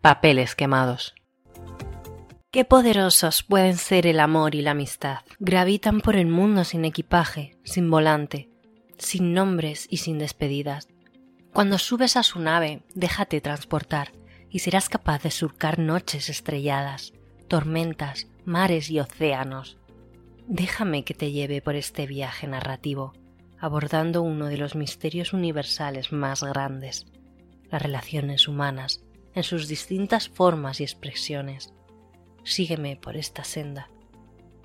Papeles quemados. Qué poderosos pueden ser el amor y la amistad. Gravitan por el mundo sin equipaje, sin volante, sin nombres y sin despedidas. Cuando subes a su nave, déjate transportar y serás capaz de surcar noches estrelladas, tormentas, mares y océanos. Déjame que te lleve por este viaje narrativo, abordando uno de los misterios universales más grandes, las relaciones humanas en sus distintas formas y expresiones. Sígueme por esta senda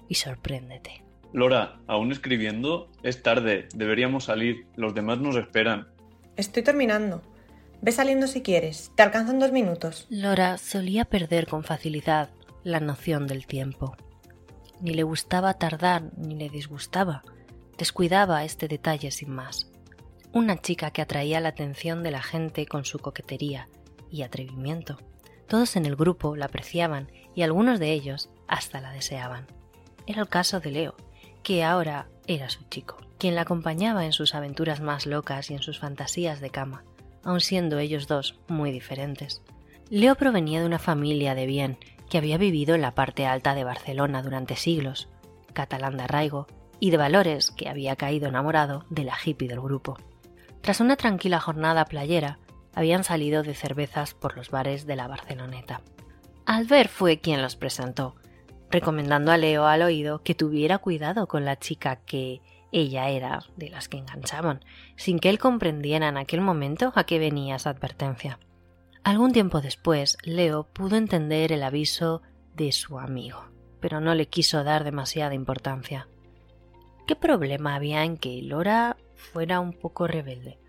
y sorpréndete. Lora, ¿aún escribiendo? Es tarde, deberíamos salir, los demás nos esperan. Estoy terminando. Ve saliendo si quieres, te alcanzan dos minutos. Lora solía perder con facilidad la noción del tiempo. Ni le gustaba tardar, ni le disgustaba. Descuidaba este detalle sin más. Una chica que atraía la atención de la gente con su coquetería atrevimiento. Todos en el grupo la apreciaban y algunos de ellos hasta la deseaban. Era el caso de Leo, que ahora era su chico, quien la acompañaba en sus aventuras más locas y en sus fantasías de cama, aun siendo ellos dos muy diferentes. Leo provenía de una familia de bien que había vivido en la parte alta de Barcelona durante siglos, catalán de arraigo, y de valores que había caído enamorado de la hippie del grupo. Tras una tranquila jornada playera, habían salido de cervezas por los bares de la Barceloneta. Albert fue quien los presentó, recomendando a Leo al oído que tuviera cuidado con la chica que ella era de las que enganchaban, sin que él comprendiera en aquel momento a qué venía esa advertencia. Algún tiempo después, Leo pudo entender el aviso de su amigo, pero no le quiso dar demasiada importancia. ¿Qué problema había en que Lora fuera un poco rebelde?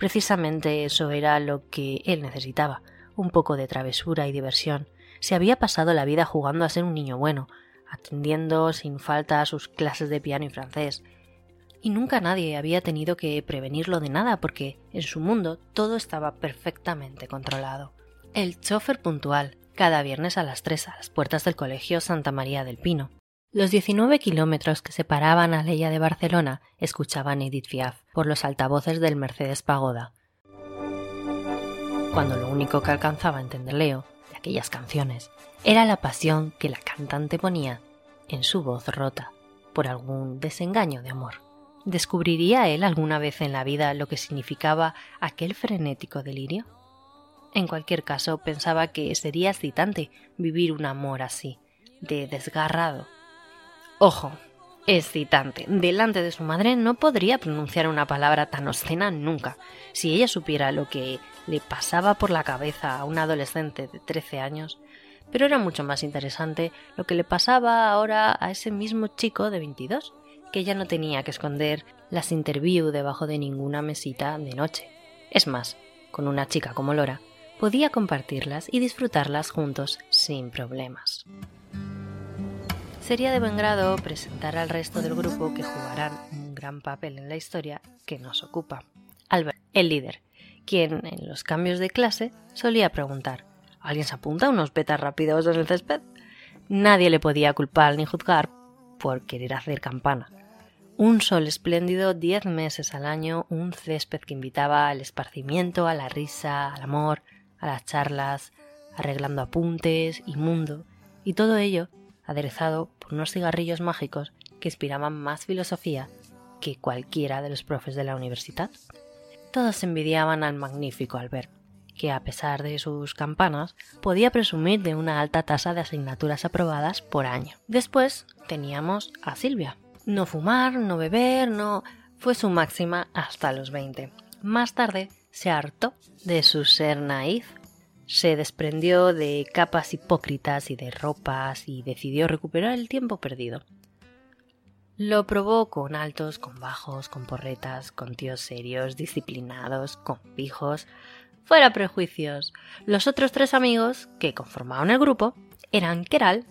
Precisamente eso era lo que él necesitaba, un poco de travesura y diversión. Se había pasado la vida jugando a ser un niño bueno, atendiendo sin falta a sus clases de piano y francés, y nunca nadie había tenido que prevenirlo de nada porque en su mundo todo estaba perfectamente controlado. El chofer puntual, cada viernes a las tres a las puertas del Colegio Santa María del Pino, los 19 kilómetros que separaban a Leia de Barcelona escuchaban Edith Piaf por los altavoces del Mercedes Pagoda. Cuando lo único que alcanzaba a entender Leo de aquellas canciones era la pasión que la cantante ponía en su voz rota por algún desengaño de amor. ¿Descubriría él alguna vez en la vida lo que significaba aquel frenético delirio? En cualquier caso, pensaba que sería excitante vivir un amor así, de desgarrado, Ojo, excitante. Delante de su madre no podría pronunciar una palabra tan obscena nunca. Si ella supiera lo que le pasaba por la cabeza a un adolescente de 13 años, pero era mucho más interesante lo que le pasaba ahora a ese mismo chico de 22, que ya no tenía que esconder las interview debajo de ninguna mesita de noche. Es más, con una chica como Lora, podía compartirlas y disfrutarlas juntos sin problemas. Sería de buen grado presentar al resto del grupo que jugarán un gran papel en la historia que nos ocupa. Albert, el líder, quien en los cambios de clase solía preguntar ¿Alguien se apunta a unos petas rápidos en el césped? Nadie le podía culpar ni juzgar por querer hacer campana. Un sol espléndido diez meses al año, un césped que invitaba al esparcimiento, a la risa, al amor, a las charlas, arreglando apuntes y mundo, y todo ello aderezado unos cigarrillos mágicos que inspiraban más filosofía que cualquiera de los profes de la universidad. Todos envidiaban al magnífico Albert, que a pesar de sus campanas podía presumir de una alta tasa de asignaturas aprobadas por año. Después teníamos a Silvia. No fumar, no beber, no... fue su máxima hasta los 20. Más tarde se hartó de su ser naif se desprendió de capas hipócritas y de ropas y decidió recuperar el tiempo perdido. Lo probó con altos, con bajos, con porretas, con tíos serios, disciplinados, con pijos. Fuera prejuicios. Los otros tres amigos que conformaban el grupo eran Keral,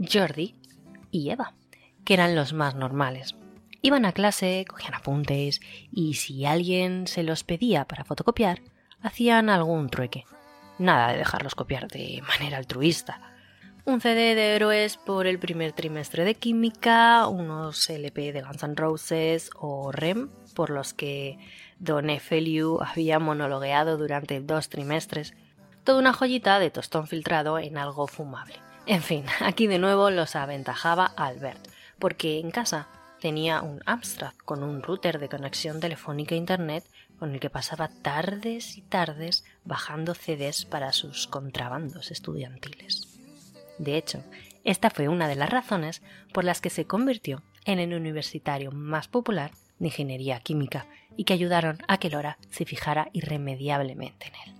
Jordi y Eva, que eran los más normales. Iban a clase, cogían apuntes y si alguien se los pedía para fotocopiar, hacían algún trueque nada de dejarlos copiar de manera altruista. Un CD de héroes por el primer trimestre de química, unos LP de Guns N' Roses o REM por los que Don Efeliu había monologueado durante dos trimestres. Toda una joyita de tostón filtrado en algo fumable. En fin, aquí de nuevo los aventajaba Albert, porque en casa tenía un Amstrad con un router de conexión telefónica a Internet con el que pasaba tardes y tardes bajando CDs para sus contrabandos estudiantiles. De hecho, esta fue una de las razones por las que se convirtió en el universitario más popular de ingeniería química y que ayudaron a que Lora se fijara irremediablemente en él.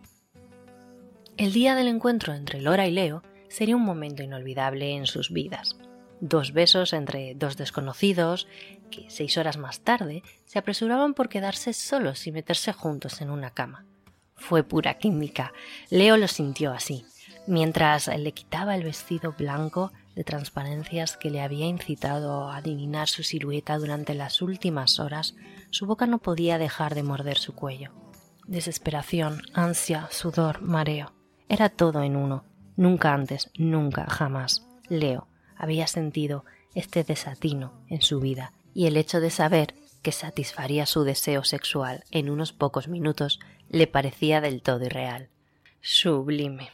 El día del encuentro entre Lora y Leo sería un momento inolvidable en sus vidas. Dos besos entre dos desconocidos que seis horas más tarde se apresuraban por quedarse solos y meterse juntos en una cama. Fue pura química. Leo lo sintió así, mientras le quitaba el vestido blanco de transparencias que le había incitado a adivinar su silueta durante las últimas horas, su boca no podía dejar de morder su cuello. Desesperación, ansia, sudor, mareo. Era todo en uno. Nunca antes, nunca, jamás. Leo había sentido este desatino en su vida y el hecho de saber que satisfaría su deseo sexual en unos pocos minutos le parecía del todo irreal. Sublime.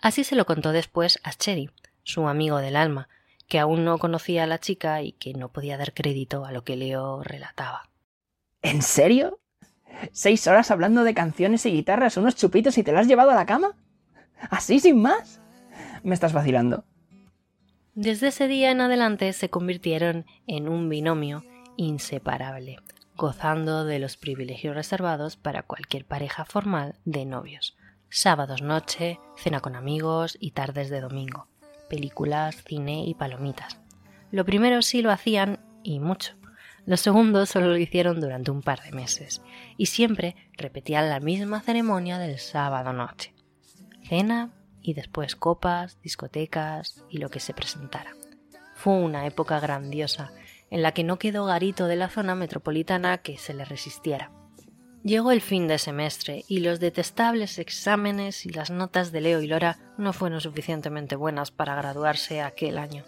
Así se lo contó después a Cherry, su amigo del alma, que aún no conocía a la chica y que no podía dar crédito a lo que Leo relataba. ¿En serio? ¿Seis horas hablando de canciones y guitarras, unos chupitos y te las has llevado a la cama? ¿Así sin más? Me estás vacilando. Desde ese día en adelante se convirtieron en un binomio inseparable, gozando de los privilegios reservados para cualquier pareja formal de novios. Sábados noche, cena con amigos y tardes de domingo, películas, cine y palomitas. Lo primero sí lo hacían y mucho. Lo segundo solo lo hicieron durante un par de meses y siempre repetían la misma ceremonia del sábado noche. Cena, y después copas, discotecas y lo que se presentara. Fue una época grandiosa en la que no quedó garito de la zona metropolitana que se le resistiera. Llegó el fin de semestre y los detestables exámenes y las notas de Leo y Lora no fueron suficientemente buenas para graduarse aquel año.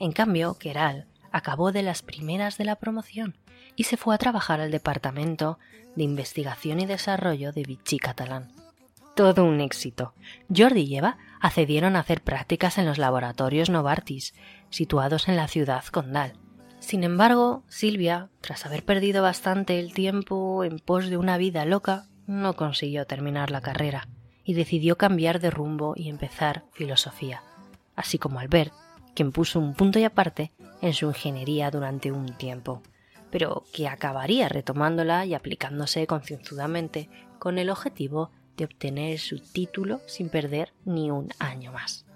En cambio, Keral acabó de las primeras de la promoción y se fue a trabajar al Departamento de Investigación y Desarrollo de Vichy Catalán todo un éxito. Jordi y Eva accedieron a hacer prácticas en los laboratorios Novartis, situados en la ciudad condal. Sin embargo, Silvia, tras haber perdido bastante el tiempo en pos de una vida loca, no consiguió terminar la carrera y decidió cambiar de rumbo y empezar filosofía, así como Albert, quien puso un punto y aparte en su ingeniería durante un tiempo, pero que acabaría retomándola y aplicándose concienzudamente con el objetivo de obtener su título sin perder ni un año más.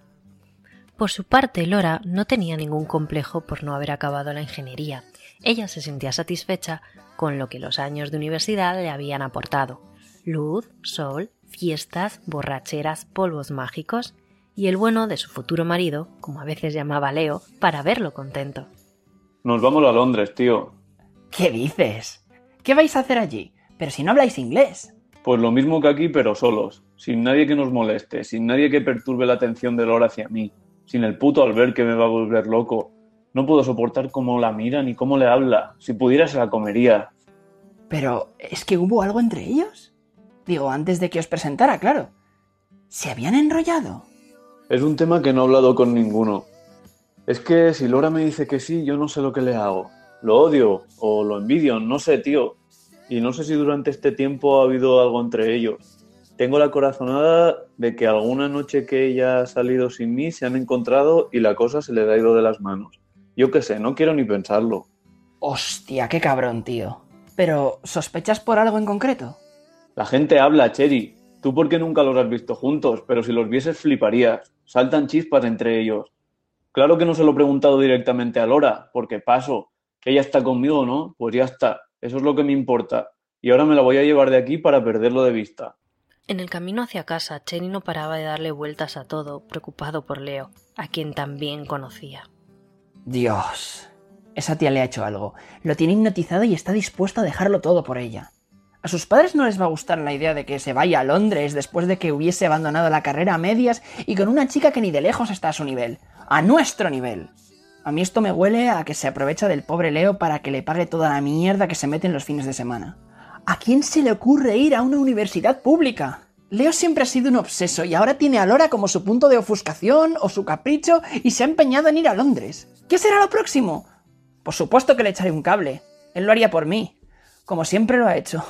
Por su parte, Lora no tenía ningún complejo por no haber acabado la ingeniería. Ella se sentía satisfecha con lo que los años de universidad le habían aportado. Luz, sol, fiestas, borracheras, polvos mágicos y el bueno de su futuro marido, como a veces llamaba Leo, para verlo contento. Nos vamos a Londres, tío. ¿Qué dices? ¿Qué vais a hacer allí? Pero si no habláis inglés. Pues lo mismo que aquí, pero solos, sin nadie que nos moleste, sin nadie que perturbe la atención de Lora hacia mí, sin el puto Albert que me va a volver loco. No puedo soportar cómo la mira ni cómo le habla. Si pudiera se la comería. Pero, ¿es que hubo algo entre ellos? Digo, antes de que os presentara, claro. ¿Se habían enrollado? Es un tema que no he hablado con ninguno. Es que si Lora me dice que sí, yo no sé lo que le hago. Lo odio o lo envidio, no sé, tío y no sé si durante este tiempo ha habido algo entre ellos. Tengo la corazonada de que alguna noche que ella ha salido sin mí se han encontrado y la cosa se le ha ido de las manos. Yo qué sé, no quiero ni pensarlo. Hostia, qué cabrón, tío. Pero, ¿sospechas por algo en concreto? La gente habla, Cherry. Tú porque nunca los has visto juntos, pero si los vieses fliparías. Saltan chispas entre ellos. Claro que no se lo he preguntado directamente a Lora, porque paso. Que ella está conmigo, ¿no? Pues ya está. Eso es lo que me importa. Y ahora me la voy a llevar de aquí para perderlo de vista. En el camino hacia casa, Cheney no paraba de darle vueltas a todo, preocupado por Leo, a quien también conocía. Dios. Esa tía le ha hecho algo. Lo tiene hipnotizado y está dispuesto a dejarlo todo por ella. A sus padres no les va a gustar la idea de que se vaya a Londres después de que hubiese abandonado la carrera a medias y con una chica que ni de lejos está a su nivel. A nuestro nivel. A mí esto me huele a que se aprovecha del pobre Leo para que le pague toda la mierda que se mete en los fines de semana. ¿A quién se le ocurre ir a una universidad pública? Leo siempre ha sido un obseso y ahora tiene a Lora como su punto de ofuscación o su capricho y se ha empeñado en ir a Londres. ¿Qué será lo próximo? Por supuesto que le echaré un cable. Él lo haría por mí, como siempre lo ha hecho.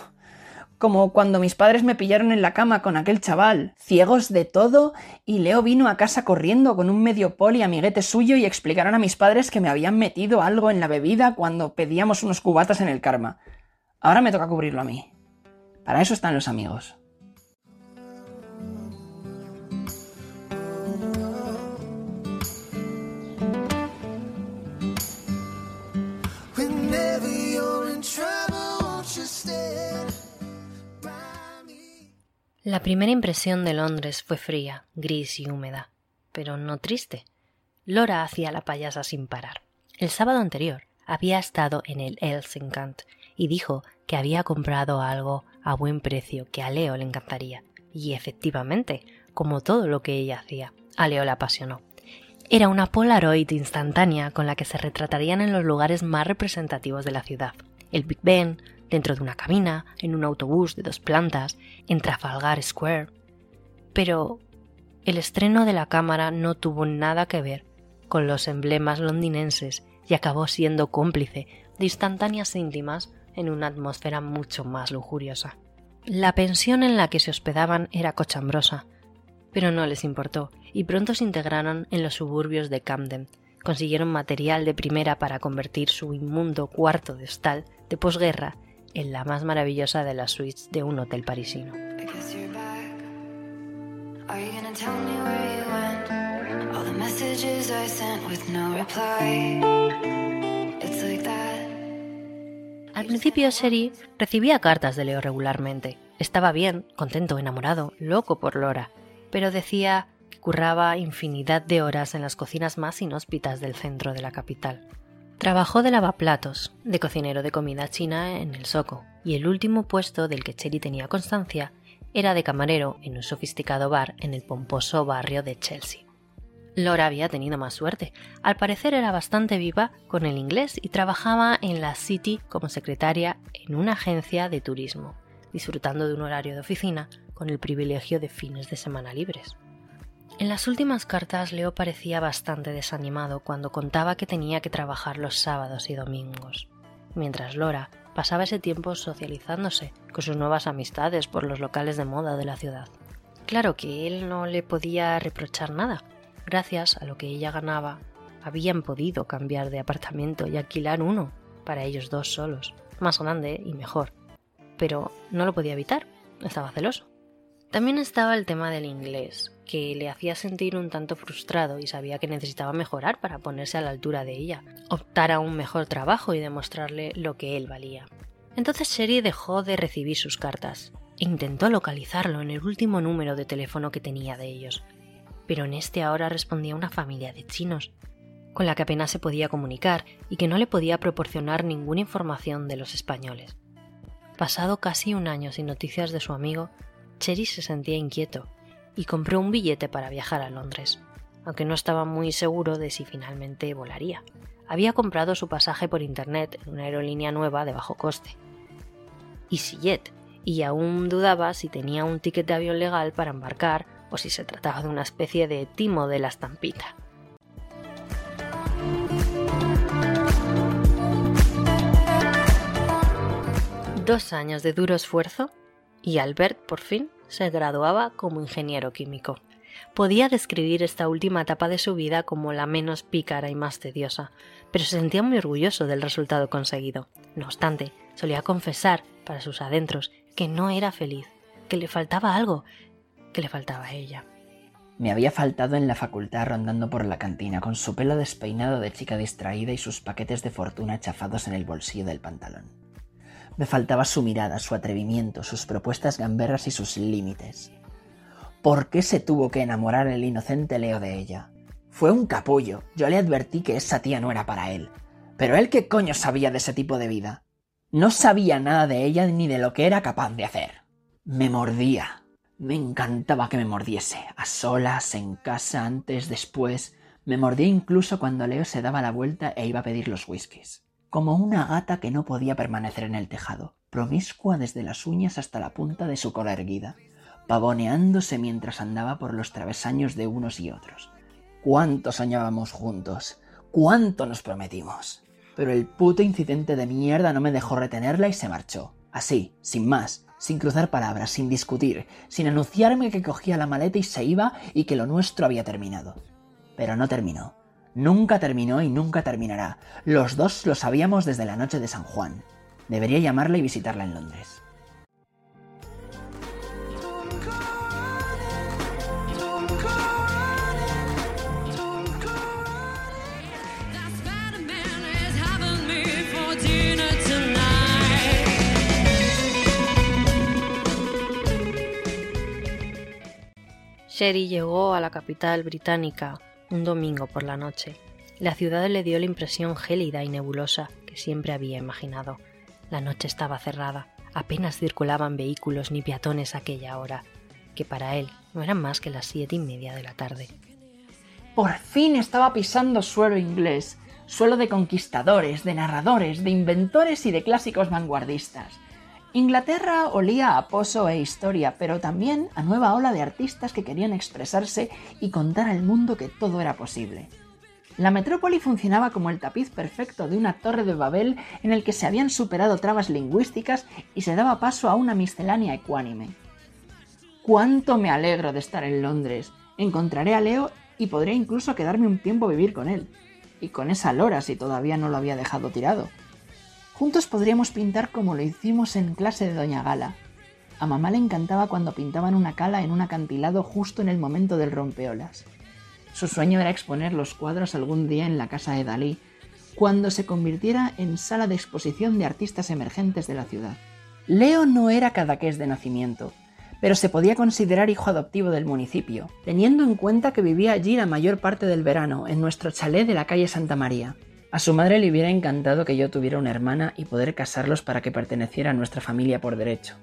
Como cuando mis padres me pillaron en la cama con aquel chaval, ciegos de todo, y Leo vino a casa corriendo con un medio poli amiguete suyo y explicaron a mis padres que me habían metido algo en la bebida cuando pedíamos unos cubatas en el karma. Ahora me toca cubrirlo a mí. Para eso están los amigos. La primera impresión de Londres fue fría, gris y húmeda, pero no triste. Lora hacía la payasa sin parar. El sábado anterior había estado en el Elsenkant y dijo que había comprado algo a buen precio que a Leo le encantaría. Y efectivamente, como todo lo que ella hacía, a Leo le apasionó. Era una Polaroid instantánea con la que se retratarían en los lugares más representativos de la ciudad. El Big Ben, dentro de una cabina, en un autobús de dos plantas, en Trafalgar Square. Pero el estreno de la cámara no tuvo nada que ver con los emblemas londinenses y acabó siendo cómplice de instantáneas íntimas en una atmósfera mucho más lujuriosa. La pensión en la que se hospedaban era cochambrosa, pero no les importó y pronto se integraron en los suburbios de Camden. Consiguieron material de primera para convertir su inmundo cuarto de hostal de posguerra en la más maravillosa de las suites de un hotel parisino. Al principio Sherry recibía cartas de Leo regularmente. Estaba bien, contento, enamorado, loco por Lora, pero decía que curraba infinidad de horas en las cocinas más inhóspitas del centro de la capital. Trabajó de lavaplatos, de cocinero de comida china en el Soco, y el último puesto del que Cherry tenía constancia era de camarero en un sofisticado bar en el pomposo barrio de Chelsea. Laura había tenido más suerte. Al parecer era bastante viva con el inglés y trabajaba en la City como secretaria en una agencia de turismo, disfrutando de un horario de oficina con el privilegio de fines de semana libres. En las últimas cartas Leo parecía bastante desanimado cuando contaba que tenía que trabajar los sábados y domingos, mientras Lora pasaba ese tiempo socializándose con sus nuevas amistades por los locales de moda de la ciudad. Claro que él no le podía reprochar nada. Gracias a lo que ella ganaba, habían podido cambiar de apartamento y alquilar uno para ellos dos solos, más grande y mejor. Pero no lo podía evitar, estaba celoso. También estaba el tema del inglés, que le hacía sentir un tanto frustrado y sabía que necesitaba mejorar para ponerse a la altura de ella, optar a un mejor trabajo y demostrarle lo que él valía. Entonces Sherry dejó de recibir sus cartas intentó localizarlo en el último número de teléfono que tenía de ellos, pero en este ahora respondía una familia de chinos, con la que apenas se podía comunicar y que no le podía proporcionar ninguna información de los españoles. Pasado casi un año sin noticias de su amigo, Cherry se sentía inquieto y compró un billete para viajar a Londres, aunque no estaba muy seguro de si finalmente volaría. Había comprado su pasaje por internet en una aerolínea nueva de bajo coste, EasyJet, y aún dudaba si tenía un ticket de avión legal para embarcar o si se trataba de una especie de timo de la estampita. Dos años de duro esfuerzo y Albert por fin se graduaba como ingeniero químico. Podía describir esta última etapa de su vida como la menos pícara y más tediosa, pero se sentía muy orgulloso del resultado conseguido. No obstante, solía confesar para sus adentros que no era feliz, que le faltaba algo, que le faltaba a ella. Me había faltado en la facultad rondando por la cantina con su pelo despeinado de chica distraída y sus paquetes de fortuna chafados en el bolsillo del pantalón. Me faltaba su mirada, su atrevimiento, sus propuestas gamberras y sus límites. ¿Por qué se tuvo que enamorar el inocente Leo de ella? Fue un capullo. Yo le advertí que esa tía no era para él. Pero él qué coño sabía de ese tipo de vida. No sabía nada de ella ni de lo que era capaz de hacer. Me mordía. Me encantaba que me mordiese. A solas, en casa, antes, después. Me mordía incluso cuando Leo se daba la vuelta e iba a pedir los whiskies como una gata que no podía permanecer en el tejado, promiscua desde las uñas hasta la punta de su cola erguida. pavoneándose mientras andaba por los travesaños de unos y otros. Cuánto soñábamos juntos, cuánto nos prometimos. Pero el puto incidente de mierda no me dejó retenerla y se marchó. Así, sin más, sin cruzar palabras, sin discutir, sin anunciarme que cogía la maleta y se iba y que lo nuestro había terminado. Pero no terminó. Nunca terminó y nunca terminará. Los dos lo sabíamos desde la noche de San Juan. Debería llamarla y visitarla en Londres. Sherry llegó a la capital británica un domingo por la noche. La ciudad le dio la impresión gélida y nebulosa que siempre había imaginado. La noche estaba cerrada, apenas circulaban vehículos ni peatones a aquella hora, que para él no eran más que las siete y media de la tarde. Por fin estaba pisando suelo inglés, suelo de conquistadores, de narradores, de inventores y de clásicos vanguardistas. Inglaterra olía a pozo e historia, pero también a nueva ola de artistas que querían expresarse y contar al mundo que todo era posible. La metrópoli funcionaba como el tapiz perfecto de una torre de Babel en el que se habían superado trabas lingüísticas y se daba paso a una miscelánea ecuánime. ¡Cuánto me alegro de estar en Londres! Encontraré a Leo y podré incluso quedarme un tiempo a vivir con él. Y con esa Lora si todavía no lo había dejado tirado. Juntos podríamos pintar como lo hicimos en clase de Doña Gala. A mamá le encantaba cuando pintaban una cala en un acantilado justo en el momento del rompeolas. Su sueño era exponer los cuadros algún día en la casa de Dalí, cuando se convirtiera en sala de exposición de artistas emergentes de la ciudad. Leo no era cadaqués de nacimiento, pero se podía considerar hijo adoptivo del municipio, teniendo en cuenta que vivía allí la mayor parte del verano, en nuestro chalet de la calle Santa María. A su madre le hubiera encantado que yo tuviera una hermana y poder casarlos para que perteneciera a nuestra familia por derecho.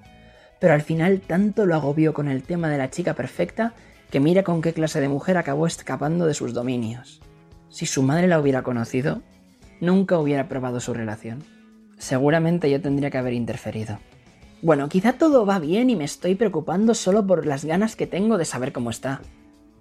Pero al final tanto lo agobió con el tema de la chica perfecta que mira con qué clase de mujer acabó escapando de sus dominios. Si su madre la hubiera conocido, nunca hubiera probado su relación. Seguramente yo tendría que haber interferido. Bueno, quizá todo va bien y me estoy preocupando solo por las ganas que tengo de saber cómo está.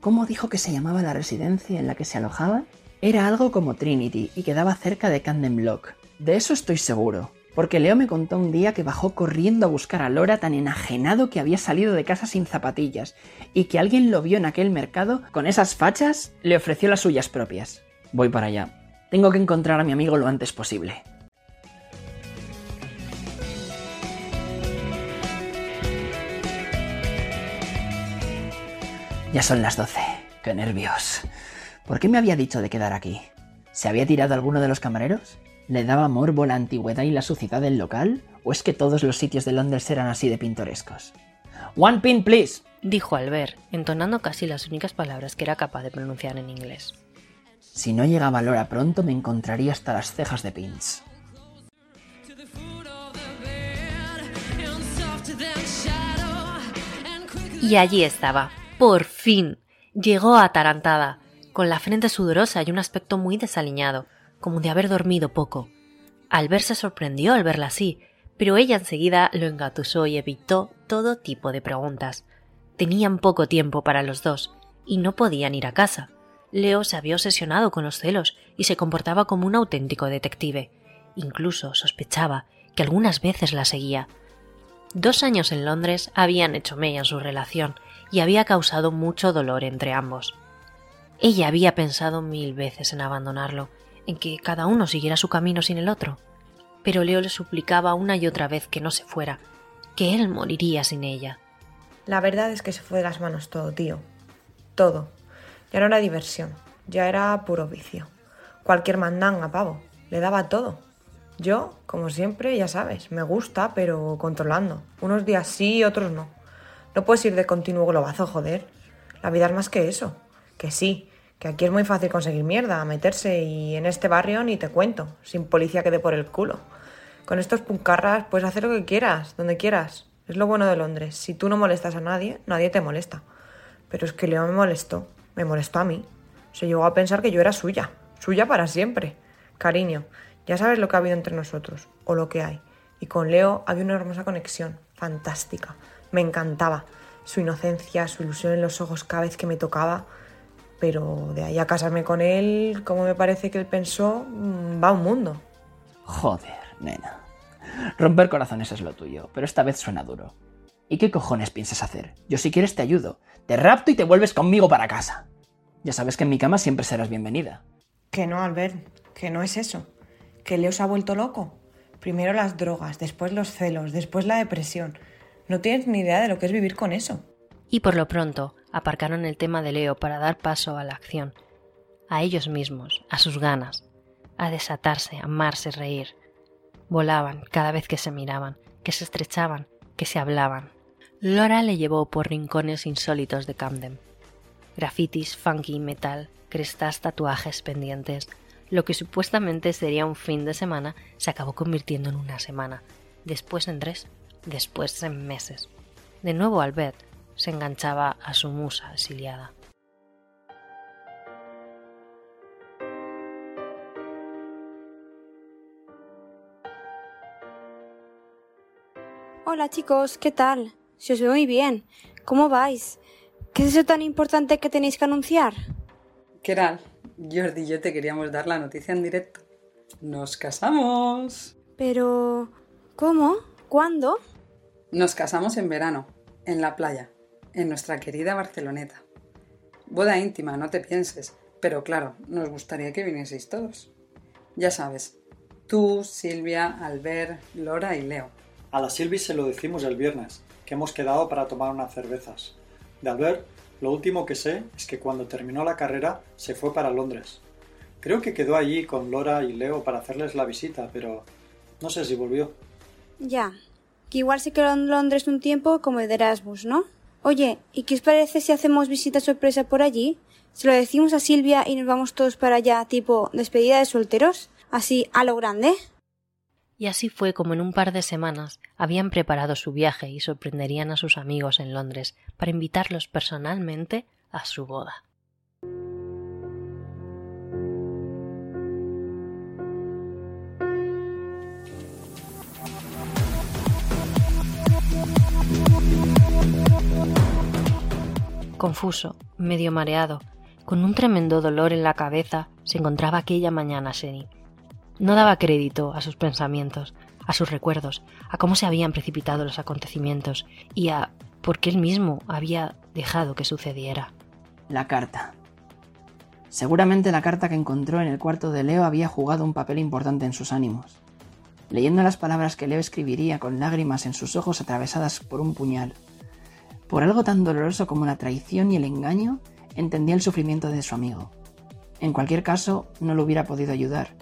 ¿Cómo dijo que se llamaba la residencia en la que se alojaba? Era algo como Trinity y quedaba cerca de Camden Block. De eso estoy seguro, porque Leo me contó un día que bajó corriendo a buscar a Lora tan enajenado que había salido de casa sin zapatillas y que alguien lo vio en aquel mercado con esas fachas, le ofreció las suyas propias. Voy para allá. Tengo que encontrar a mi amigo lo antes posible. Ya son las 12. ¡Qué nervios! ¿Por qué me había dicho de quedar aquí? ¿Se había tirado alguno de los camareros? ¿Le daba morbo la antigüedad y la suciedad del local? ¿O es que todos los sitios de Londres eran así de pintorescos? One pin, please, dijo Albert, entonando casi las únicas palabras que era capaz de pronunciar en inglés. Si no llegaba Lora pronto, me encontraría hasta las cejas de pins. Y allí estaba, por fin. Llegó atarantada, con la frente sudorosa y un aspecto muy desaliñado, como de haber dormido poco. Albert se sorprendió al verla así, pero ella enseguida lo engatusó y evitó todo tipo de preguntas. Tenían poco tiempo para los dos, y no podían ir a casa. Leo se había obsesionado con los celos y se comportaba como un auténtico detective. Incluso sospechaba que algunas veces la seguía. Dos años en Londres habían hecho mella en su relación y había causado mucho dolor entre ambos. Ella había pensado mil veces en abandonarlo, en que cada uno siguiera su camino sin el otro. Pero Leo le suplicaba una y otra vez que no se fuera, que él moriría sin ella. La verdad es que se fue de las manos todo, tío. Todo. Ya no era diversión, ya era puro vicio. Cualquier mandanga, pavo. Le daba todo. Yo, como siempre, ya sabes, me gusta, pero controlando. Unos días sí otros no. No puedes ir de continuo globazo, joder. La vida es más que eso que sí, que aquí es muy fácil conseguir mierda, meterse y en este barrio ni te cuento, sin policía que dé por el culo. Con estos puncarras puedes hacer lo que quieras, donde quieras. Es lo bueno de Londres. Si tú no molestas a nadie, nadie te molesta. Pero es que Leo me molestó, me molestó a mí. Se llegó a pensar que yo era suya, suya para siempre. Cariño, ya sabes lo que ha habido entre nosotros, o lo que hay. Y con Leo había una hermosa conexión, fantástica. Me encantaba. su inocencia, su ilusión en los ojos cada vez que me tocaba, pero de ahí a casarme con él, como me parece que él pensó, mm, va un mundo. Joder, nena. Romper corazones es lo tuyo, pero esta vez suena duro. ¿Y qué cojones piensas hacer? Yo si quieres te ayudo. Te rapto y te vuelves conmigo para casa. Ya sabes que en mi cama siempre serás bienvenida. Que no, Albert, que no es eso. Que Leo se ha vuelto loco. Primero las drogas, después los celos, después la depresión. No tienes ni idea de lo que es vivir con eso. Y por lo pronto aparcaron el tema de Leo para dar paso a la acción, a ellos mismos, a sus ganas, a desatarse, amarse, reír. Volaban cada vez que se miraban, que se estrechaban, que se hablaban. Laura le llevó por rincones insólitos de Camden. Grafitis, funky, metal, crestas, tatuajes, pendientes. Lo que supuestamente sería un fin de semana se acabó convirtiendo en una semana, después en tres, después en meses. De nuevo Albert se enganchaba a su musa exiliada. Hola chicos, ¿qué tal? Si os veo muy bien. ¿Cómo vais? ¿Qué es eso tan importante que tenéis que anunciar? ¿Qué tal? Jordi y yo te queríamos dar la noticia en directo. ¡Nos casamos! Pero... ¿Cómo? ¿Cuándo? Nos casamos en verano, en la playa, en nuestra querida Barceloneta. Boda íntima, no te pienses, pero claro, nos gustaría que vinieseis todos. Ya sabes, tú, Silvia, Albert, Lora y Leo. A la Silvi se lo decimos el viernes, que hemos quedado para tomar unas cervezas. De Albert, lo último que sé es que cuando terminó la carrera se fue para Londres. Creo que quedó allí con Lora y Leo para hacerles la visita, pero no sé si volvió. Ya, que igual se quedó en Londres un tiempo como de Erasmus, ¿no? Oye, ¿y qué os parece si hacemos visita sorpresa por allí? Se lo decimos a Silvia y nos vamos todos para allá, tipo despedida de solteros, así a lo grande. Y así fue como en un par de semanas habían preparado su viaje y sorprenderían a sus amigos en Londres para invitarlos personalmente a su boda. Confuso, medio mareado, con un tremendo dolor en la cabeza, se encontraba aquella mañana Seni. No daba crédito a sus pensamientos, a sus recuerdos, a cómo se habían precipitado los acontecimientos y a por qué él mismo había dejado que sucediera. La carta. Seguramente la carta que encontró en el cuarto de Leo había jugado un papel importante en sus ánimos. Leyendo las palabras que Leo escribiría con lágrimas en sus ojos atravesadas por un puñal, por algo tan doloroso como la traición y el engaño, entendía el sufrimiento de su amigo. En cualquier caso, no lo hubiera podido ayudar.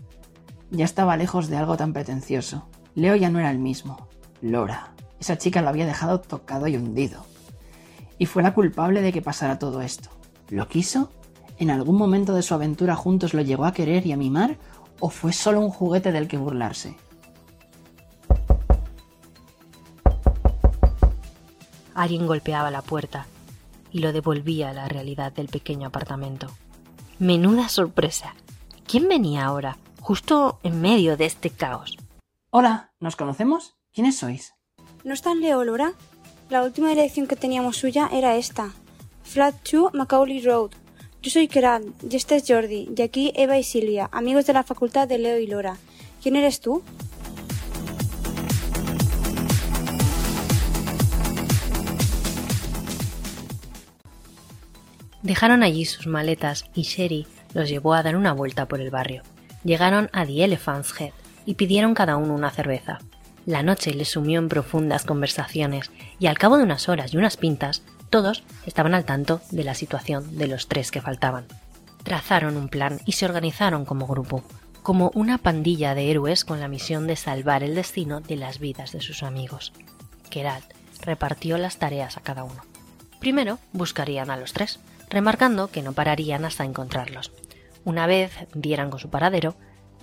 Ya estaba lejos de algo tan pretencioso. Leo ya no era el mismo. Lora. Esa chica lo había dejado tocado y hundido. Y fue la culpable de que pasara todo esto. ¿Lo quiso? ¿En algún momento de su aventura juntos lo llegó a querer y a mimar? ¿O fue solo un juguete del que burlarse? Alguien golpeaba la puerta y lo devolvía a la realidad del pequeño apartamento. Menuda sorpresa. ¿Quién venía ahora, justo en medio de este caos? Hola, ¿nos conocemos? ¿Quiénes sois? ¿No está en Leo, Laura? La última dirección que teníamos suya era esta. Flat 2 Macaulay Road. Yo soy Keral, y este es Jordi, y aquí Eva y Silvia, amigos de la facultad de Leo y Lora. ¿Quién eres tú? Dejaron allí sus maletas y Sherry los llevó a dar una vuelta por el barrio. Llegaron a The Elephant's Head y pidieron cada uno una cerveza. La noche les sumió en profundas conversaciones y al cabo de unas horas y unas pintas, todos estaban al tanto de la situación de los tres que faltaban. Trazaron un plan y se organizaron como grupo, como una pandilla de héroes con la misión de salvar el destino de las vidas de sus amigos. Geralt repartió las tareas a cada uno. Primero buscarían a los tres, remarcando que no pararían hasta encontrarlos. Una vez dieran con su paradero,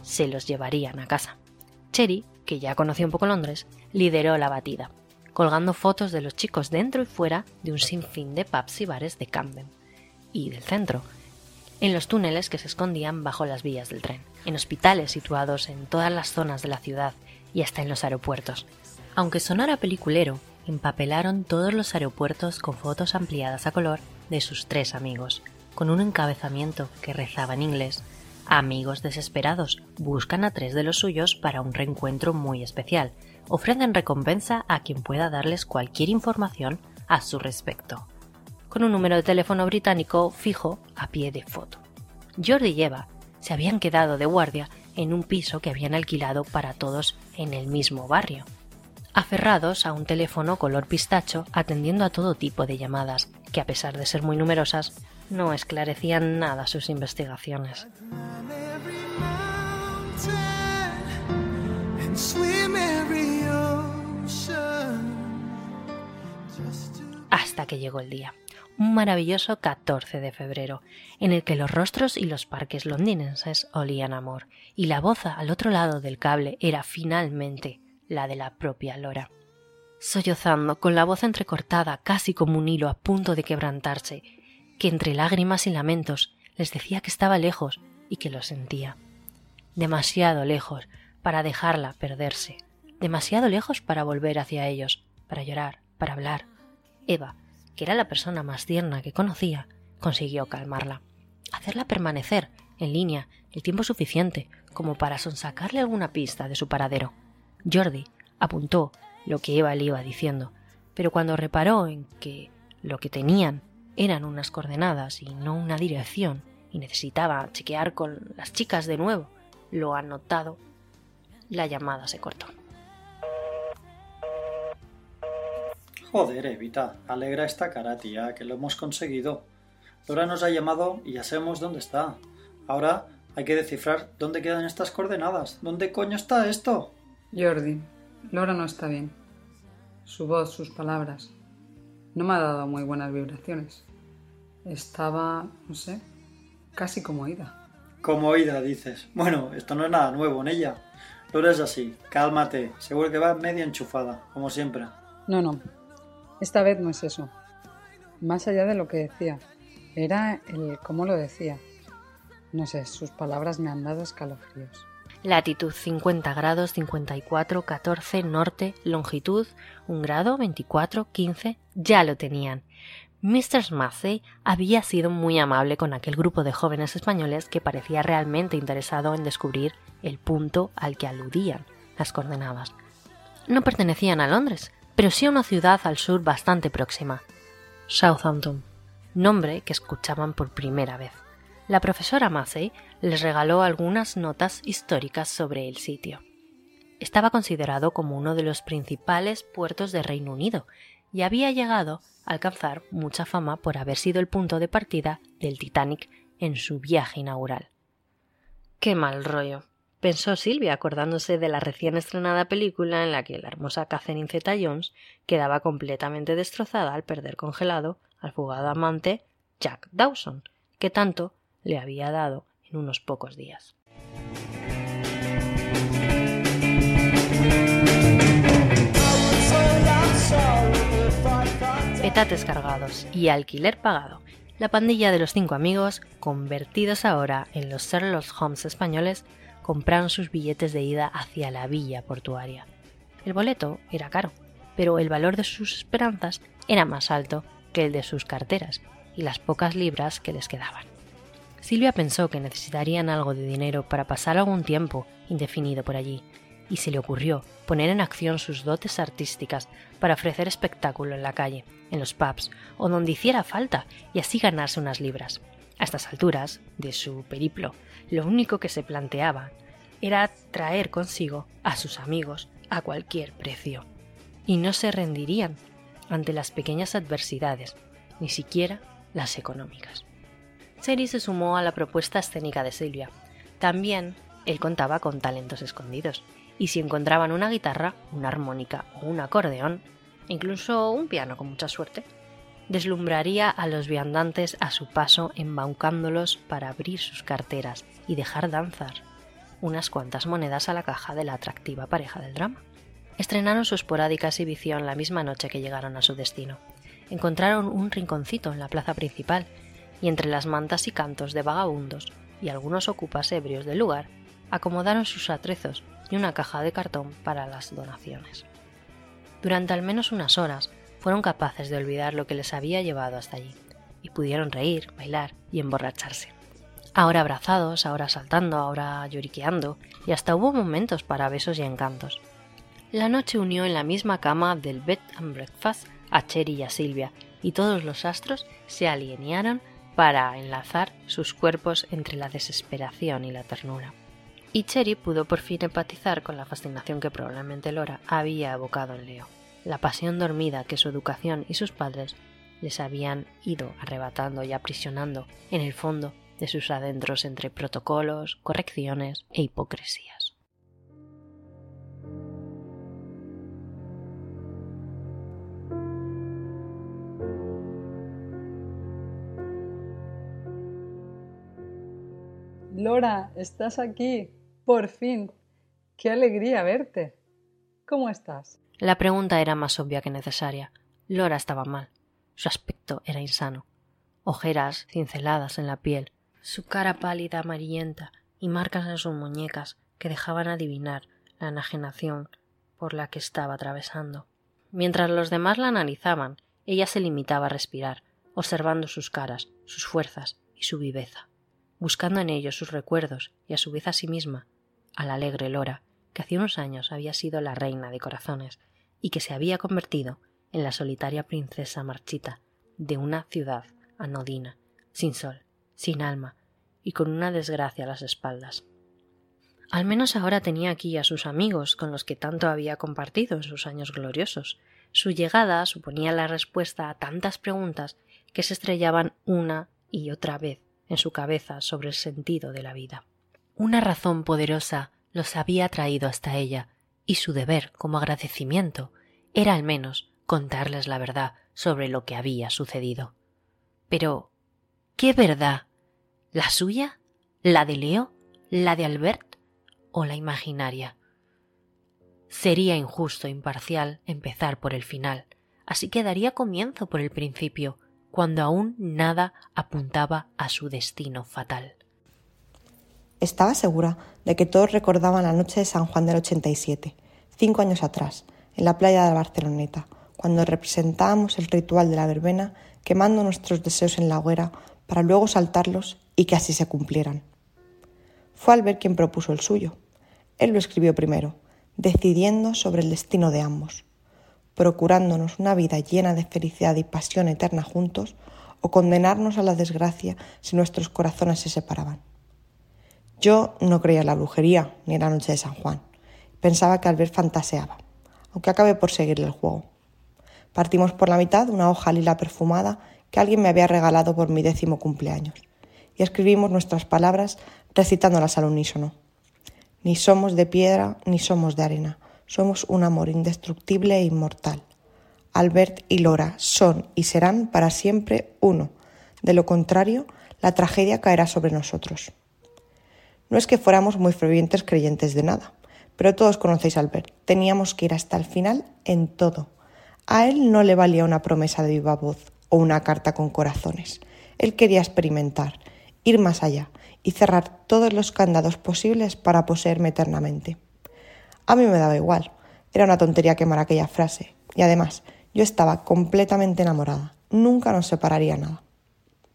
se los llevarían a casa. Cherry, que ya conocía un poco Londres, lideró la batida, colgando fotos de los chicos dentro y fuera de un sinfín de pubs y bares de Camden y del centro, en los túneles que se escondían bajo las vías del tren, en hospitales situados en todas las zonas de la ciudad y hasta en los aeropuertos. Aunque sonara peliculero, empapelaron todos los aeropuertos con fotos ampliadas a color de sus tres amigos, con un encabezamiento que rezaba en inglés Amigos desesperados buscan a tres de los suyos para un reencuentro muy especial. Ofrecen recompensa a quien pueda darles cualquier información a su respecto. Con un número de teléfono británico fijo a pie de foto. Jordi y Eva se habían quedado de guardia en un piso que habían alquilado para todos en el mismo barrio, aferrados a un teléfono color pistacho atendiendo a todo tipo de llamadas, que a pesar de ser muy numerosas, no esclarecían nada sus investigaciones. Hasta que llegó el día, un maravilloso 14 de febrero, en el que los rostros y los parques londinenses olían amor, y la voz al otro lado del cable era finalmente la de la propia Lora. Sollozando, con la voz entrecortada, casi como un hilo a punto de quebrantarse, que entre lágrimas y lamentos les decía que estaba lejos y que lo sentía. Demasiado lejos para dejarla perderse, demasiado lejos para volver hacia ellos, para llorar, para hablar. Eva, que era la persona más tierna que conocía, consiguió calmarla, hacerla permanecer en línea el tiempo suficiente como para sonsacarle alguna pista de su paradero. Jordi apuntó lo que Eva le iba diciendo, pero cuando reparó en que lo que tenían eran unas coordenadas y no una dirección, y necesitaba chequear con las chicas de nuevo lo anotado, la llamada se cortó. Joder, Evita, alegra esta cara, tía, que lo hemos conseguido. Laura nos ha llamado y ya sabemos dónde está. Ahora hay que descifrar dónde quedan estas coordenadas. ¿Dónde coño está esto? Jordi, Laura no está bien. Su voz, sus palabras. No me ha dado muy buenas vibraciones. Estaba, no sé, casi como oída. Como oída, dices. Bueno, esto no es nada nuevo en ella. Laura es así. Cálmate. Seguro que va medio enchufada, como siempre. No, no. Esta vez no es eso. Más allá de lo que decía. Era el cómo lo decía. No sé, sus palabras me han dado escalofríos. Latitud 50 grados 54 14 norte, longitud 1 grado 24 15, ya lo tenían. Mr. Massey había sido muy amable con aquel grupo de jóvenes españoles que parecía realmente interesado en descubrir el punto al que aludían las coordenadas. No pertenecían a Londres, pero sí a una ciudad al sur bastante próxima, Southampton, nombre que escuchaban por primera vez. La profesora Massey les regaló algunas notas históricas sobre el sitio. Estaba considerado como uno de los principales puertos de Reino Unido y había llegado a alcanzar mucha fama por haber sido el punto de partida del Titanic en su viaje inaugural. Qué mal rollo, pensó Silvia acordándose de la recién estrenada película en la que la hermosa Catherine Zeta Jones quedaba completamente destrozada al perder congelado al fugado amante Jack Dawson, que tanto le había dado en unos pocos días. Petates cargados y alquiler pagado. La pandilla de los cinco amigos, convertidos ahora en los Sherlock Holmes españoles, compraron sus billetes de ida hacia la villa portuaria. El boleto era caro, pero el valor de sus esperanzas era más alto que el de sus carteras y las pocas libras que les quedaban. Silvia pensó que necesitarían algo de dinero para pasar algún tiempo indefinido por allí, y se le ocurrió poner en acción sus dotes artísticas para ofrecer espectáculo en la calle, en los pubs o donde hiciera falta y así ganarse unas libras. A estas alturas de su periplo, lo único que se planteaba era traer consigo a sus amigos a cualquier precio. Y no se rendirían ante las pequeñas adversidades, ni siquiera las económicas. Seri se sumó a la propuesta escénica de Silvia. También él contaba con talentos escondidos, y si encontraban una guitarra, una armónica o un acordeón, incluso un piano con mucha suerte, deslumbraría a los viandantes a su paso embaucándolos para abrir sus carteras y dejar danzar unas cuantas monedas a la caja de la atractiva pareja del drama. Estrenaron su esporádica exhibición la misma noche que llegaron a su destino. Encontraron un rinconcito en la plaza principal y entre las mantas y cantos de vagabundos y algunos ocupas ebrios del lugar, acomodaron sus atrezos y una caja de cartón para las donaciones. Durante al menos unas horas fueron capaces de olvidar lo que les había llevado hasta allí, y pudieron reír, bailar y emborracharse. Ahora abrazados, ahora saltando, ahora lloriqueando, y hasta hubo momentos para besos y encantos. La noche unió en la misma cama del bed and breakfast a Cherry y a Silvia, y todos los astros se alinearon para enlazar sus cuerpos entre la desesperación y la ternura. Y Cherry pudo por fin empatizar con la fascinación que probablemente Lora había evocado en Leo, la pasión dormida que su educación y sus padres les habían ido arrebatando y aprisionando en el fondo de sus adentros entre protocolos, correcciones e hipocresías. Lora, estás aquí. Por fin. Qué alegría verte. ¿Cómo estás? La pregunta era más obvia que necesaria. Lora estaba mal. Su aspecto era insano. Ojeras cinceladas en la piel, su cara pálida amarillenta y marcas en sus muñecas que dejaban adivinar la enajenación por la que estaba atravesando. Mientras los demás la analizaban, ella se limitaba a respirar, observando sus caras, sus fuerzas y su viveza, buscando en ellos sus recuerdos y a su vez a sí misma, a la alegre Lora, que hace unos años había sido la reina de corazones y que se había convertido en la solitaria princesa marchita de una ciudad anodina, sin sol, sin alma y con una desgracia a las espaldas. Al menos ahora tenía aquí a sus amigos con los que tanto había compartido en sus años gloriosos. Su llegada suponía la respuesta a tantas preguntas que se estrellaban una y otra vez en su cabeza sobre el sentido de la vida. Una razón poderosa los había traído hasta ella, y su deber como agradecimiento era al menos contarles la verdad sobre lo que había sucedido. Pero, ¿qué verdad? ¿La suya? ¿La de Leo? ¿La de Albert? ¿O la imaginaria? Sería injusto e imparcial empezar por el final, así que daría comienzo por el principio, cuando aún nada apuntaba a su destino fatal. Estaba segura de que todos recordaban la noche de San Juan del 87, cinco años atrás, en la playa de Barceloneta, cuando representábamos el ritual de la verbena quemando nuestros deseos en la hoguera para luego saltarlos y que así se cumplieran. Fue Albert quien propuso el suyo. Él lo escribió primero, decidiendo sobre el destino de ambos, procurándonos una vida llena de felicidad y pasión eterna juntos o condenarnos a la desgracia si nuestros corazones se separaban. Yo no creía en la brujería ni en la noche de San Juan. Pensaba que Albert fantaseaba, aunque acabé por seguirle el juego. Partimos por la mitad una hoja lila perfumada que alguien me había regalado por mi décimo cumpleaños, y escribimos nuestras palabras recitándolas al unísono. Ni somos de piedra ni somos de arena, somos un amor indestructible e inmortal. Albert y Lora son y serán para siempre uno. De lo contrario, la tragedia caerá sobre nosotros. No es que fuéramos muy fervientes creyentes de nada, pero todos conocéis a Albert. Teníamos que ir hasta el final en todo. A él no le valía una promesa de viva voz o una carta con corazones. Él quería experimentar, ir más allá y cerrar todos los candados posibles para poseerme eternamente. A mí me daba igual. Era una tontería quemar aquella frase. Y además, yo estaba completamente enamorada. Nunca nos separaría nada.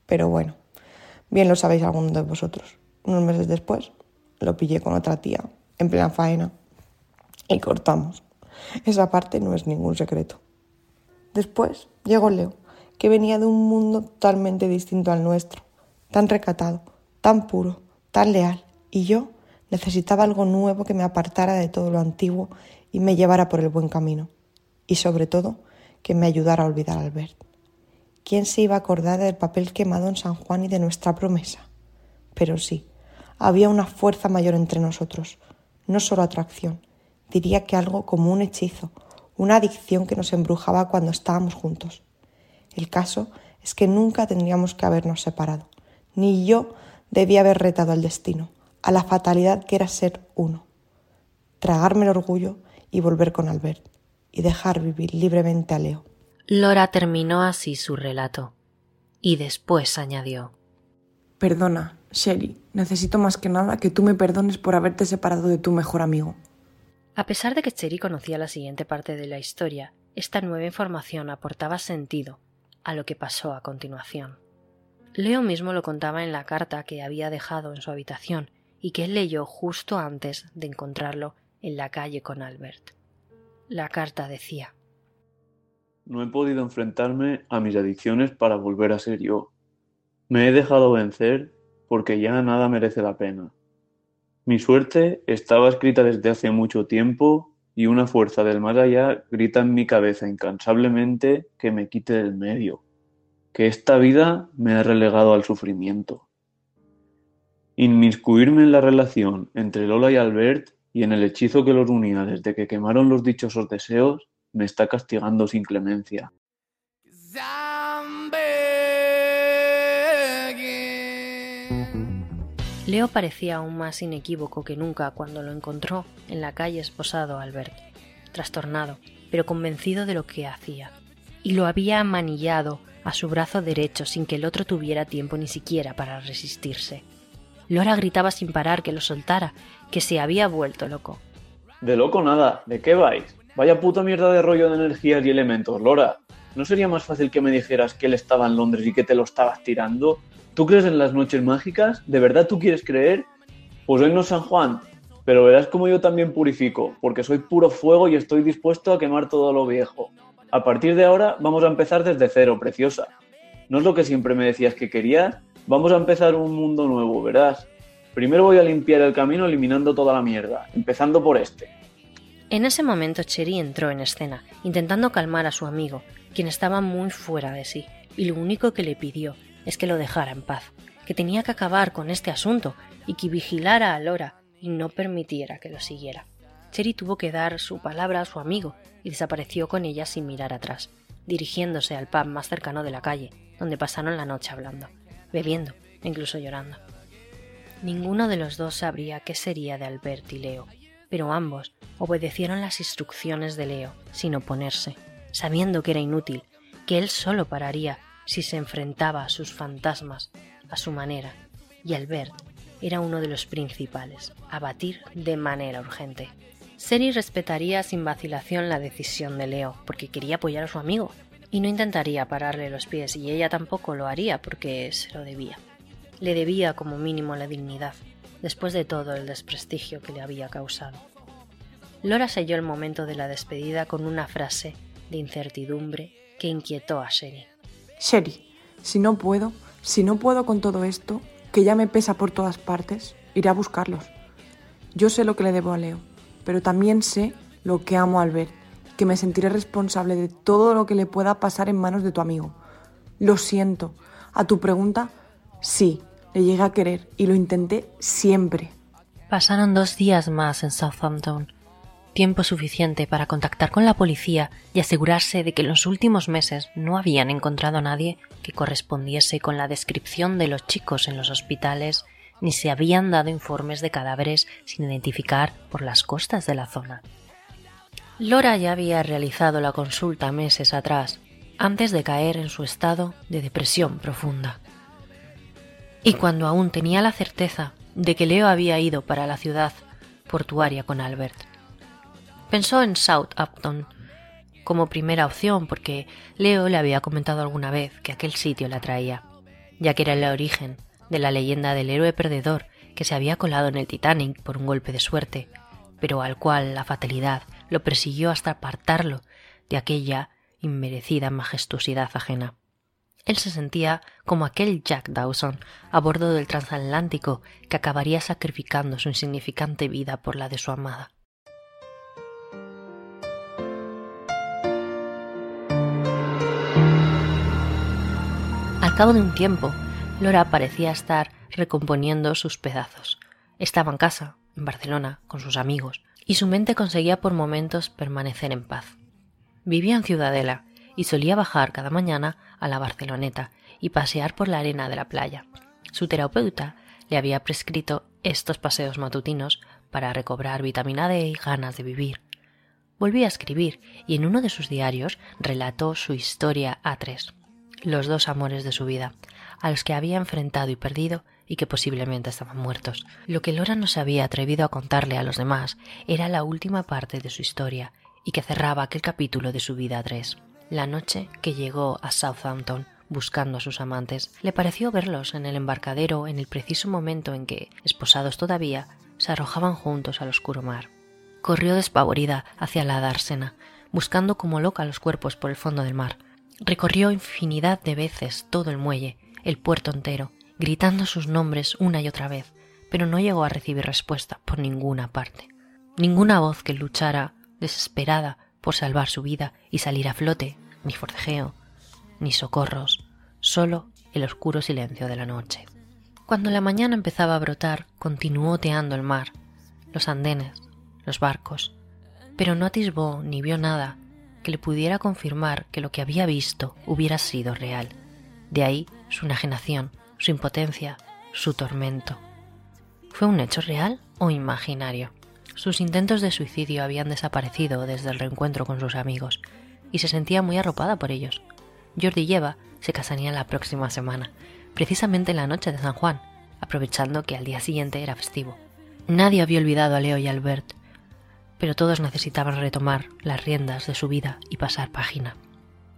Pero bueno, bien lo sabéis algunos de vosotros. Unos meses después lo pillé con otra tía, en plena faena, y cortamos. Esa parte no es ningún secreto. Después llegó Leo, que venía de un mundo totalmente distinto al nuestro, tan recatado, tan puro, tan leal, y yo necesitaba algo nuevo que me apartara de todo lo antiguo y me llevara por el buen camino, y sobre todo que me ayudara a olvidar a Albert. ¿Quién se iba a acordar del papel quemado en San Juan y de nuestra promesa? Pero sí, había una fuerza mayor entre nosotros, no solo atracción, diría que algo como un hechizo, una adicción que nos embrujaba cuando estábamos juntos. El caso es que nunca tendríamos que habernos separado, ni yo debía haber retado al destino, a la fatalidad que era ser uno, tragarme el orgullo y volver con Albert, y dejar vivir libremente a Leo. Lora terminó así su relato, y después añadió Perdona, Sherry, necesito más que nada que tú me perdones por haberte separado de tu mejor amigo. A pesar de que Cherry conocía la siguiente parte de la historia, esta nueva información aportaba sentido a lo que pasó a continuación. Leo mismo lo contaba en la carta que había dejado en su habitación y que él leyó justo antes de encontrarlo en la calle con Albert. La carta decía No he podido enfrentarme a mis adicciones para volver a ser yo. Me he dejado vencer porque ya nada merece la pena. Mi suerte estaba escrita desde hace mucho tiempo y una fuerza del más allá grita en mi cabeza incansablemente que me quite del medio, que esta vida me ha relegado al sufrimiento. Inmiscuirme en la relación entre Lola y Albert y en el hechizo que los unía desde que quemaron los dichosos deseos me está castigando sin clemencia. Leo parecía aún más inequívoco que nunca cuando lo encontró en la calle esposado Albert, trastornado, pero convencido de lo que hacía, y lo había amanillado a su brazo derecho sin que el otro tuviera tiempo ni siquiera para resistirse. Lora gritaba sin parar que lo soltara, que se había vuelto loco. De loco nada, ¿de qué vais? Vaya puta mierda de rollo de energías y elementos, Lora. ¿No sería más fácil que me dijeras que él estaba en Londres y que te lo estabas tirando? ¿Tú crees en las noches mágicas? ¿De verdad tú quieres creer? Pues hoy no San Juan, pero verás como yo también purifico, porque soy puro fuego y estoy dispuesto a quemar todo lo viejo. A partir de ahora vamos a empezar desde cero, preciosa. ¿No es lo que siempre me decías que querías? Vamos a empezar un mundo nuevo, verás. Primero voy a limpiar el camino eliminando toda la mierda, empezando por este. En ese momento Cherry entró en escena, intentando calmar a su amigo, quien estaba muy fuera de sí, y lo único que le pidió es que lo dejara en paz, que tenía que acabar con este asunto y que vigilara a Lora y no permitiera que lo siguiera. Cherry tuvo que dar su palabra a su amigo y desapareció con ella sin mirar atrás, dirigiéndose al pub más cercano de la calle, donde pasaron la noche hablando, bebiendo incluso llorando. Ninguno de los dos sabría qué sería de Albert y Leo, pero ambos obedecieron las instrucciones de Leo sin oponerse, sabiendo que era inútil, que él solo pararía si se enfrentaba a sus fantasmas a su manera, y Albert era uno de los principales, a batir de manera urgente. Seri respetaría sin vacilación la decisión de Leo, porque quería apoyar a su amigo, y no intentaría pararle los pies, y ella tampoco lo haría porque se lo debía. Le debía como mínimo la dignidad, después de todo el desprestigio que le había causado. Lora selló el momento de la despedida con una frase de incertidumbre que inquietó a Sherry. Sherry, si no puedo, si no puedo con todo esto, que ya me pesa por todas partes, iré a buscarlos. Yo sé lo que le debo a Leo, pero también sé lo que amo al ver, que me sentiré responsable de todo lo que le pueda pasar en manos de tu amigo. Lo siento. A tu pregunta, sí, le llegué a querer y lo intenté siempre. Pasaron dos días más en Southampton, tiempo suficiente para contactar con la policía y asegurarse de que en los últimos meses no habían encontrado a nadie que correspondiese con la descripción de los chicos en los hospitales ni se habían dado informes de cadáveres sin identificar por las costas de la zona. Lora ya había realizado la consulta meses atrás, antes de caer en su estado de depresión profunda. Y cuando aún tenía la certeza de que Leo había ido para la ciudad portuaria con Albert. Pensó en Southampton como primera opción porque Leo le había comentado alguna vez que aquel sitio la atraía, ya que era el origen de la leyenda del héroe perdedor que se había colado en el Titanic por un golpe de suerte, pero al cual la fatalidad lo persiguió hasta apartarlo de aquella inmerecida majestuosidad ajena. Él se sentía como aquel Jack Dawson a bordo del transatlántico que acabaría sacrificando su insignificante vida por la de su amada. Al cabo de un tiempo, Lora parecía estar recomponiendo sus pedazos. Estaba en casa, en Barcelona, con sus amigos, y su mente conseguía por momentos permanecer en paz. Vivía en Ciudadela y solía bajar cada mañana a la Barceloneta y pasear por la arena de la playa. Su terapeuta le había prescrito estos paseos matutinos para recobrar vitamina D y ganas de vivir. Volví a escribir y en uno de sus diarios relató su historia a tres, los dos amores de su vida, a los que había enfrentado y perdido y que posiblemente estaban muertos. Lo que Lora no se había atrevido a contarle a los demás era la última parte de su historia y que cerraba aquel capítulo de su vida a tres. La noche que llegó a Southampton buscando a sus amantes, le pareció verlos en el embarcadero en el preciso momento en que, esposados todavía, se arrojaban juntos al oscuro mar. Corrió despavorida hacia la dársena, buscando como loca los cuerpos por el fondo del mar. Recorrió infinidad de veces todo el muelle, el puerto entero, gritando sus nombres una y otra vez, pero no llegó a recibir respuesta por ninguna parte. Ninguna voz que luchara, desesperada, por salvar su vida y salir a flote, ni forcejeo, ni socorros, solo el oscuro silencio de la noche. Cuando la mañana empezaba a brotar, continuó oteando el mar, los andenes, los barcos, pero no atisbó ni vio nada que le pudiera confirmar que lo que había visto hubiera sido real. De ahí su enajenación, su impotencia, su tormento. ¿Fue un hecho real o imaginario? Sus intentos de suicidio habían desaparecido desde el reencuentro con sus amigos, y se sentía muy arropada por ellos. Jordi y Eva se casarían la próxima semana, precisamente en la noche de San Juan, aprovechando que al día siguiente era festivo. Nadie había olvidado a Leo y Albert, pero todos necesitaban retomar las riendas de su vida y pasar página.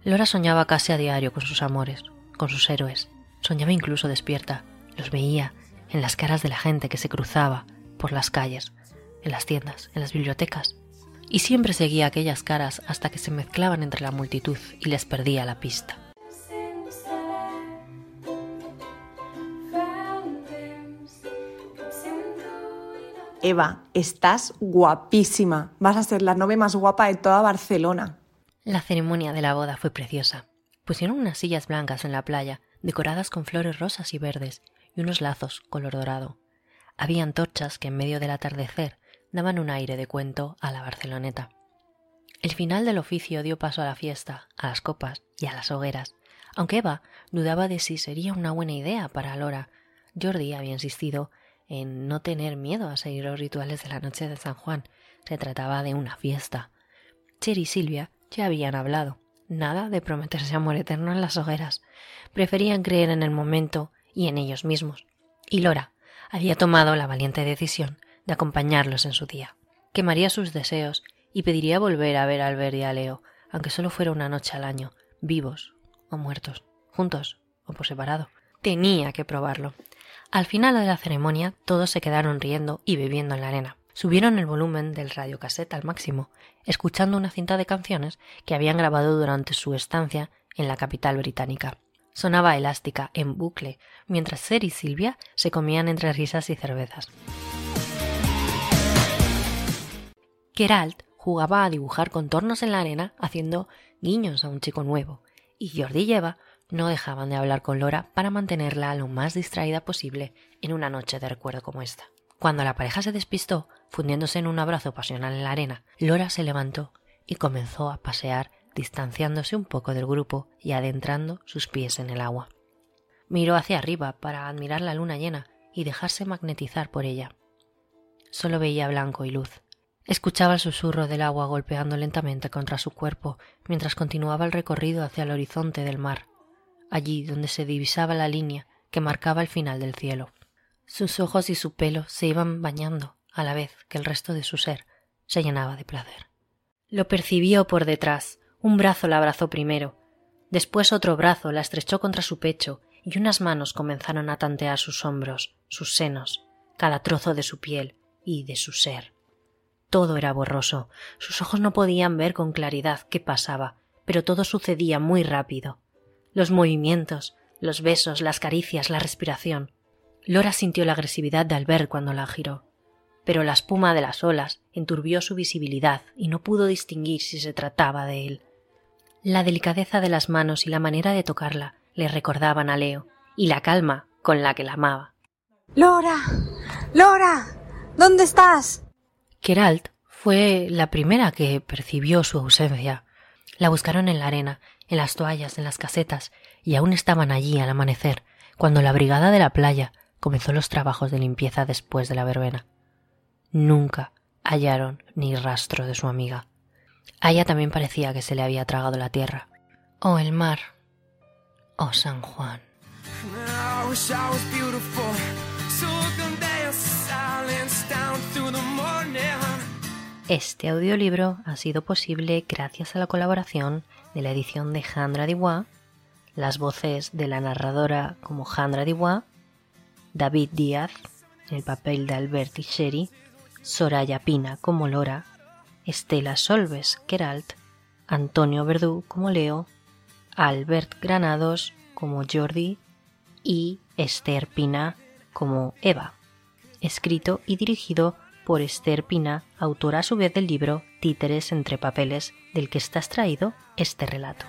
Lora soñaba casi a diario con sus amores, con sus héroes. Soñaba incluso despierta, los veía en las caras de la gente que se cruzaba por las calles, en las tiendas, en las bibliotecas, y siempre seguía aquellas caras hasta que se mezclaban entre la multitud y les perdía la pista. Eva, estás guapísima. Vas a ser la novia más guapa de toda Barcelona. La ceremonia de la boda fue preciosa. Pusieron unas sillas blancas en la playa, decoradas con flores rosas y verdes, y unos lazos color dorado. Había antorchas que en medio del atardecer daban un aire de cuento a la Barceloneta. El final del oficio dio paso a la fiesta, a las copas y a las hogueras. Aunque Eva dudaba de si sería una buena idea para Lora, Jordi había insistido en no tener miedo a seguir los rituales de la noche de San Juan. Se trataba de una fiesta. Cher y Silvia ya habían hablado. Nada de prometerse amor eterno en las hogueras. Preferían creer en el momento y en ellos mismos. Y Lora había tomado la valiente decisión de acompañarlos en su día. Quemaría sus deseos y pediría volver a ver a Albert y a Leo, aunque solo fuera una noche al año, vivos o muertos, juntos o por separado. Tenía que probarlo. Al final de la ceremonia, todos se quedaron riendo y bebiendo en la arena. Subieron el volumen del radiocassette al máximo, escuchando una cinta de canciones que habían grabado durante su estancia en la capital británica. Sonaba elástica, en bucle, mientras Ser y Silvia se comían entre risas y cervezas. Geralt jugaba a dibujar contornos en la arena haciendo guiños a un chico nuevo, y Jordi y Eva no dejaban de hablar con Lora para mantenerla lo más distraída posible en una noche de recuerdo como esta. Cuando la pareja se despistó, fundiéndose en un abrazo pasional en la arena, Lora se levantó y comenzó a pasear, distanciándose un poco del grupo y adentrando sus pies en el agua. Miró hacia arriba para admirar la luna llena y dejarse magnetizar por ella. Solo veía blanco y luz, Escuchaba el susurro del agua golpeando lentamente contra su cuerpo mientras continuaba el recorrido hacia el horizonte del mar, allí donde se divisaba la línea que marcaba el final del cielo. Sus ojos y su pelo se iban bañando a la vez que el resto de su ser se llenaba de placer. Lo percibió por detrás. Un brazo la abrazó primero, después otro brazo la estrechó contra su pecho y unas manos comenzaron a tantear sus hombros, sus senos, cada trozo de su piel y de su ser. Todo era borroso. Sus ojos no podían ver con claridad qué pasaba, pero todo sucedía muy rápido. Los movimientos, los besos, las caricias, la respiración. Lora sintió la agresividad de Albert cuando la giró, pero la espuma de las olas enturbió su visibilidad y no pudo distinguir si se trataba de él. La delicadeza de las manos y la manera de tocarla le recordaban a Leo, y la calma con la que la amaba. Lora. Lora. ¿Dónde estás? Geralt fue la primera que percibió su ausencia. La buscaron en la arena, en las toallas, en las casetas, y aún estaban allí al amanecer, cuando la brigada de la playa comenzó los trabajos de limpieza después de la verbena. Nunca hallaron ni rastro de su amiga. A ella también parecía que se le había tragado la tierra. O el mar. O San Juan. Este audiolibro ha sido posible gracias a la colaboración de la edición de Jandra Diwa, las voces de la narradora como Jandra Diwa, David Díaz en el papel de Albert y Sherry, Soraya Pina como Lora, Estela Solves Keralt, Antonio Verdú como Leo, Albert Granados como Jordi y Esther Pina como Eva. Escrito y dirigido por Esther Pina, autora a su vez del libro Títeres entre papeles, del que está extraído este relato.